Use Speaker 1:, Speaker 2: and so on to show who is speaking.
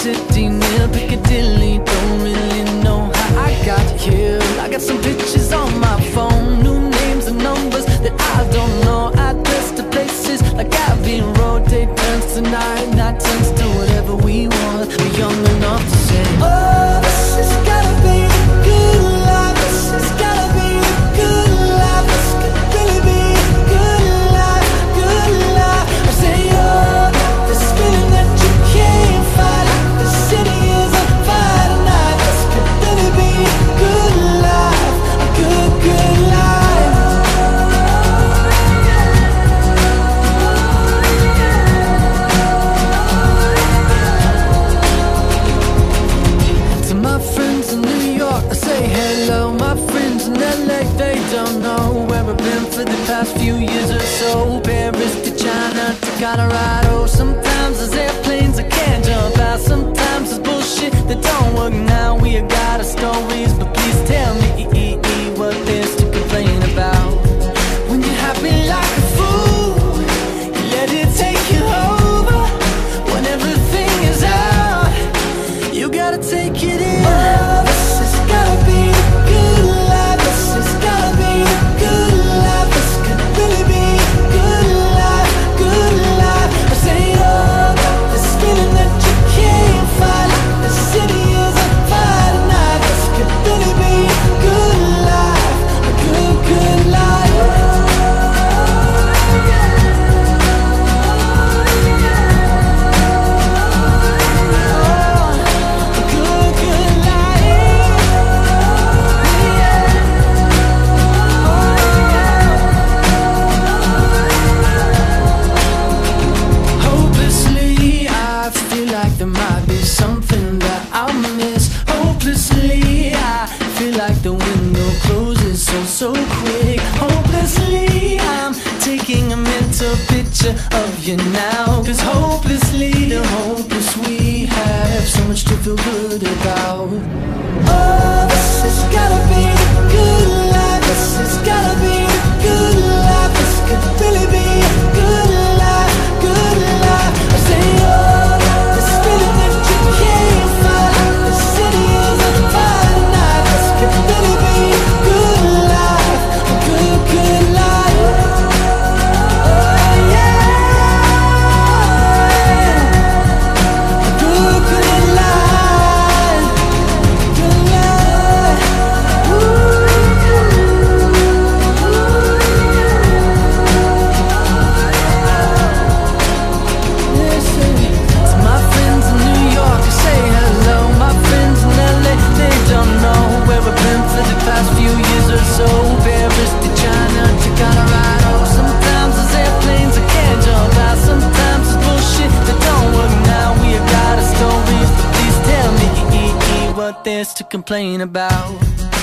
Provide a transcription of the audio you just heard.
Speaker 1: city near Piccadilly Don't really know how I got here. I got some pictures on my phone New names and numbers that I don't know. Address to places like I've been like they don't know where I've been for the past few years or so. Paris to China to Colorado. Sometimes there's airplanes I can't jump out. Sometimes there's bullshit that don't work now. We have got our stories, but please tell me. so quick. Hopelessly, I'm taking a mental picture of you now. Cause hopelessly, the hopeless we have so much to feel good about. to complain about.